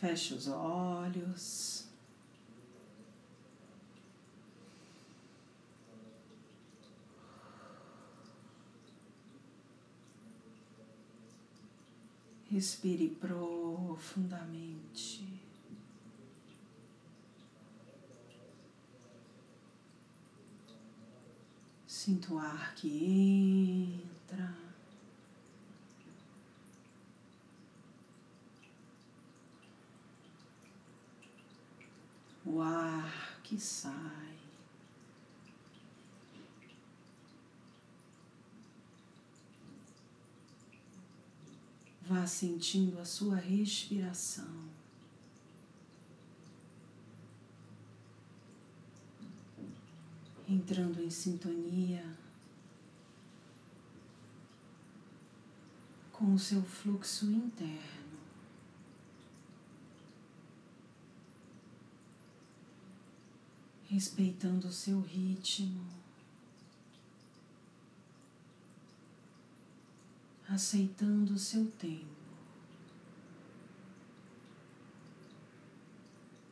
Feche os olhos. Respire profundamente. Sinto o ar que entra. O ar que sai. Vá sentindo a sua respiração. Entrando em sintonia com o seu fluxo interno. Respeitando o seu ritmo. aceitando o seu tempo,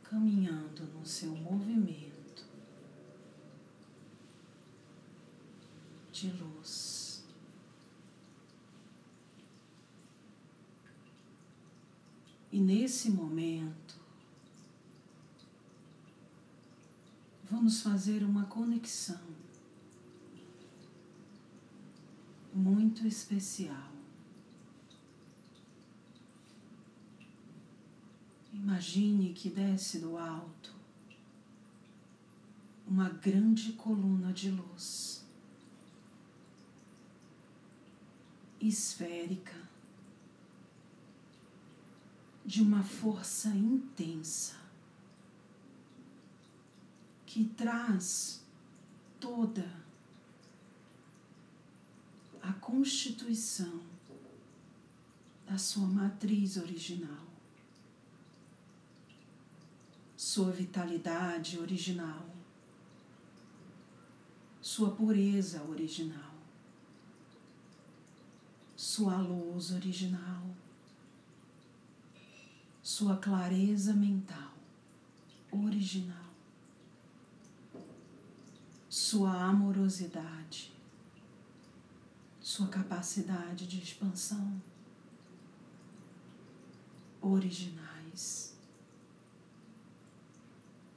caminhando no seu movimento de luz. E nesse momento, vamos fazer uma conexão muito especial. Imagine que desce do alto uma grande coluna de luz esférica de uma força intensa que traz toda a constituição da sua matriz original, sua vitalidade original, sua pureza original, sua luz original, sua clareza mental original, sua amorosidade sua capacidade de expansão originais.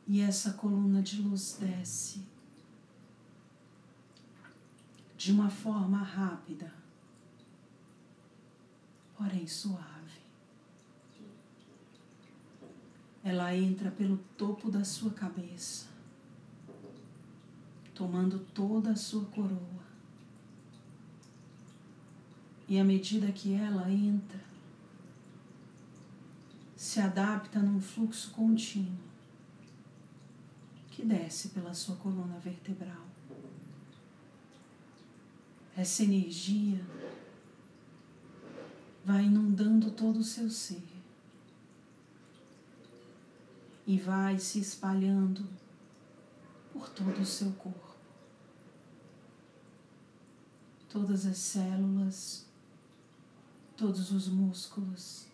E essa coluna de luz desce de uma forma rápida, porém suave. Ela entra pelo topo da sua cabeça, tomando toda a sua coroa e à medida que ela entra, se adapta num fluxo contínuo que desce pela sua coluna vertebral. Essa energia vai inundando todo o seu ser e vai se espalhando por todo o seu corpo. Todas as células todos os músculos,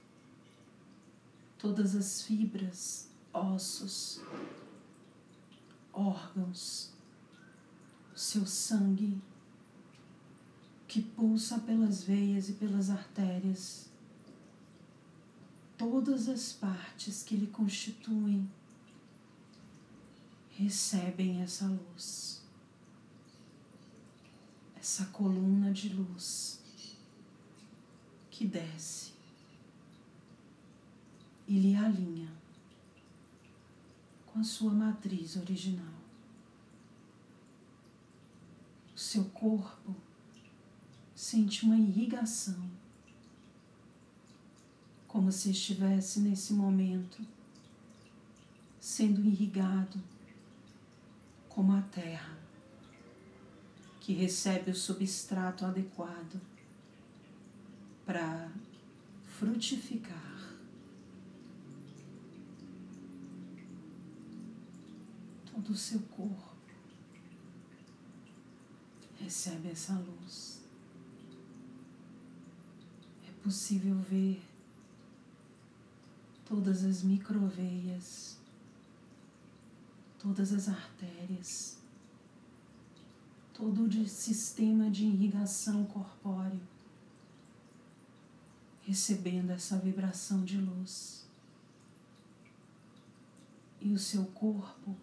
todas as fibras, ossos, órgãos, o seu sangue que pulsa pelas veias e pelas artérias, todas as partes que lhe constituem recebem essa luz, essa coluna de luz que desce e lhe alinha com a sua matriz original. O seu corpo sente uma irrigação, como se estivesse nesse momento sendo irrigado como a terra que recebe o substrato adequado para frutificar. Todo o seu corpo recebe essa luz. É possível ver todas as microveias, todas as artérias, todo o sistema de irrigação corpóreo, recebendo essa vibração de luz. E o seu corpo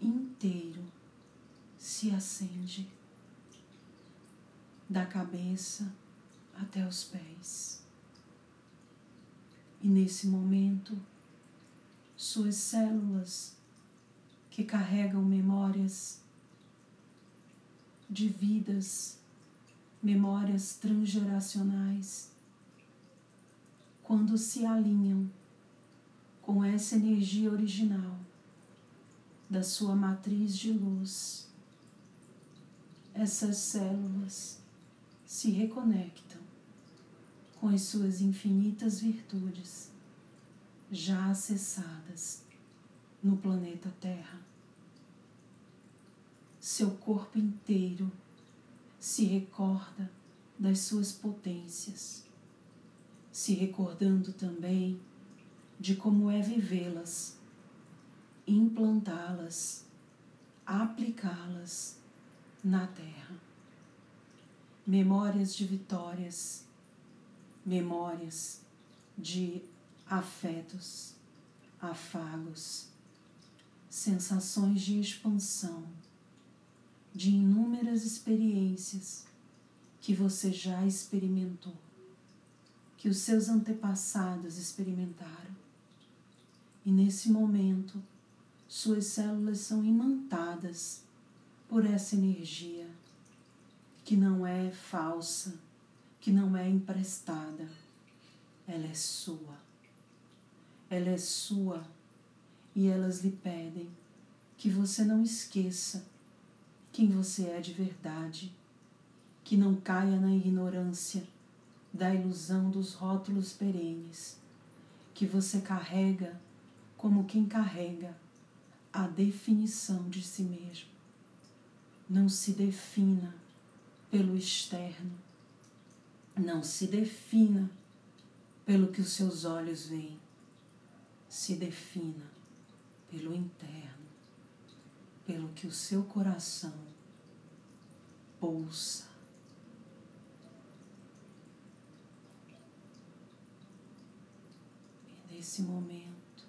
inteiro se acende, da cabeça até os pés. E nesse momento, suas células que carregam memórias de vidas, memórias transgeracionais, quando se alinham com essa energia original da sua matriz de luz, essas células se reconectam com as suas infinitas virtudes já acessadas no planeta Terra. Seu corpo inteiro se recorda das suas potências, se recordando também de como é vivê-las, implantá-las, aplicá-las na Terra. Memórias de vitórias, memórias de afetos, afagos, sensações de expansão, de inúmeras experiências que você já experimentou, que os seus antepassados experimentaram. E nesse momento, suas células são imantadas por essa energia que não é falsa, que não é emprestada, ela é sua. Ela é sua e elas lhe pedem que você não esqueça quem você é de verdade, que não caia na ignorância da ilusão dos rótulos perenes, que você carrega como quem carrega a definição de si mesmo. Não se defina pelo externo, não se defina pelo que os seus olhos veem, se defina pelo interno, pelo que o seu coração pulsa. E nesse momento,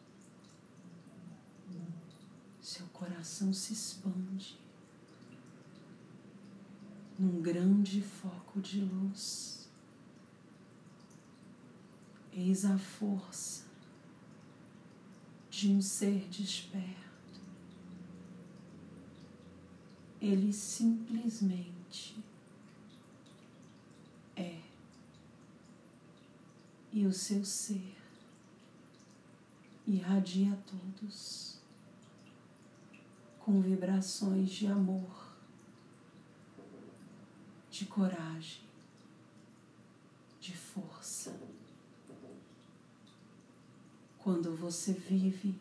seu coração se expande num grande foco de luz. Eis a força de um ser desperto. Ele simplesmente é. E o seu ser irradia a todos com vibrações de amor, de coragem, de força quando você vive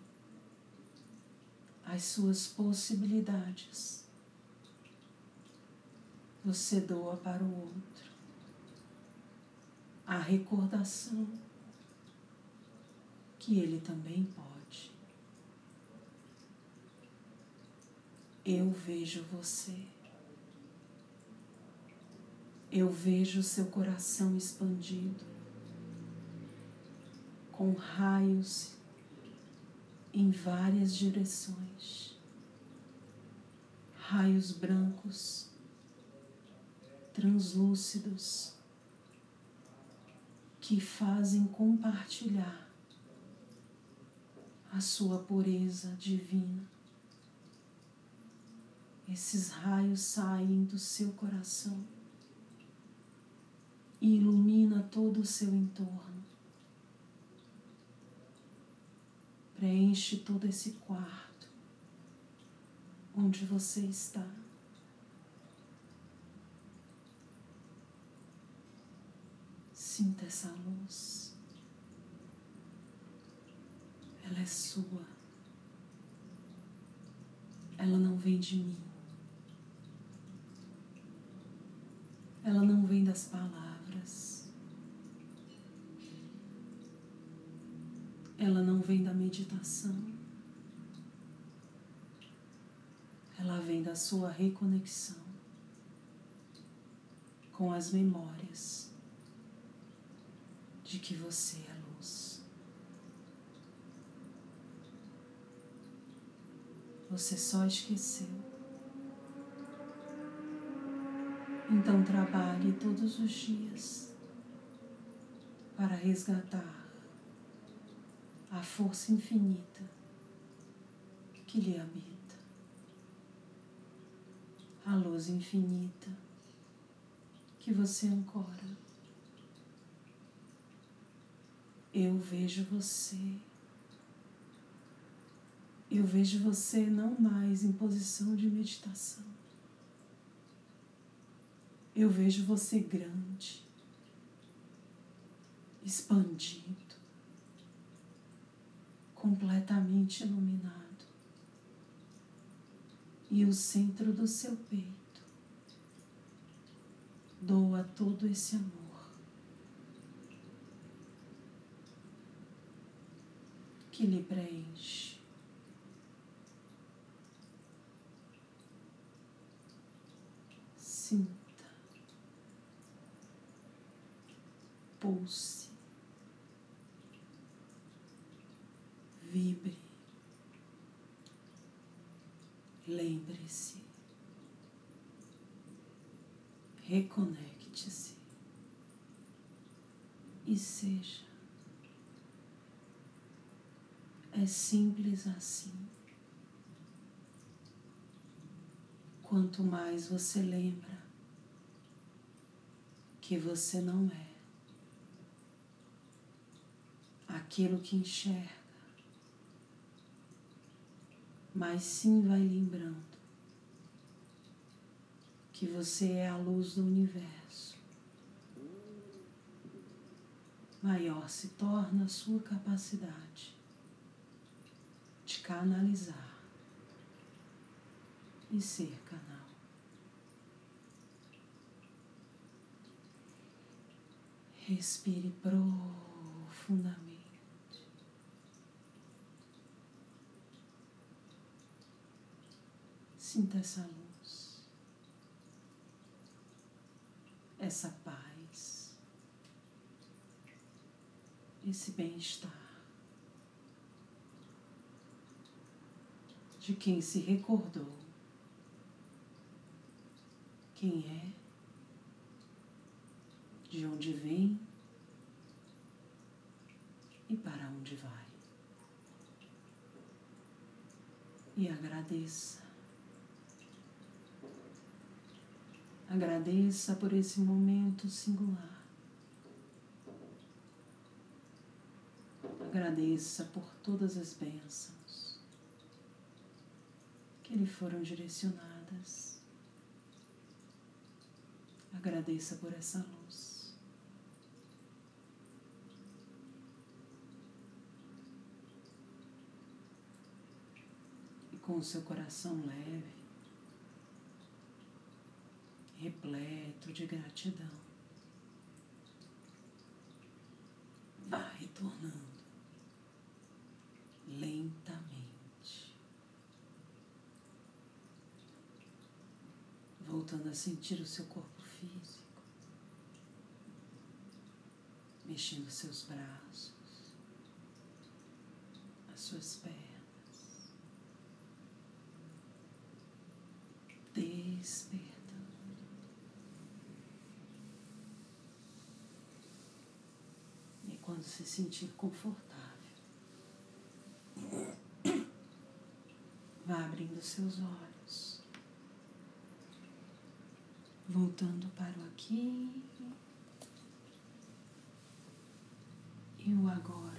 as suas possibilidades, você doa para o outro a recordação que ele também pode. Eu vejo você. Eu vejo seu coração expandido com raios em várias direções, raios brancos, translúcidos, que fazem compartilhar a sua pureza divina. Esses raios saem do seu coração e ilumina todo o seu entorno. Preenche todo esse quarto onde você está. Sinta essa luz. Ela é sua. Ela não vem de mim. Ela não vem das palavras. Ela não vem da meditação, ela vem da sua reconexão com as memórias de que você é luz. Você só esqueceu. Então trabalhe todos os dias para resgatar a força infinita que lhe habita, a luz infinita que você ancora. Eu vejo você. Eu vejo você não mais em posição de meditação. Eu vejo você grande, expandido completamente iluminado e o centro do seu peito doa todo esse amor que lhe preenche. Sinta, pulse. Vibre. Lembre-se, reconecte-se e seja. É simples assim. Quanto mais você lembra que você não é aquilo que enxerga, mas sim vai lembrando que você é a luz do universo. Maior se torna a sua capacidade de canalizar e ser canal. Respire profundamente. Sinta essa luz, essa paz, esse bem-estar de quem se recordou quem é, de onde vem e para onde vai. E agradeça Agradeça por esse momento singular. Agradeça por todas as bênçãos que lhe foram direcionadas. Agradeça por essa luz. E com o seu coração leve, repleto de gratidão. Vá retornando lentamente, voltando a sentir o seu corpo físico, mexendo seus braços, as suas pernas, despertando. Quando se sentir confortável. Vá abrindo seus olhos, voltando para o aqui e o agora.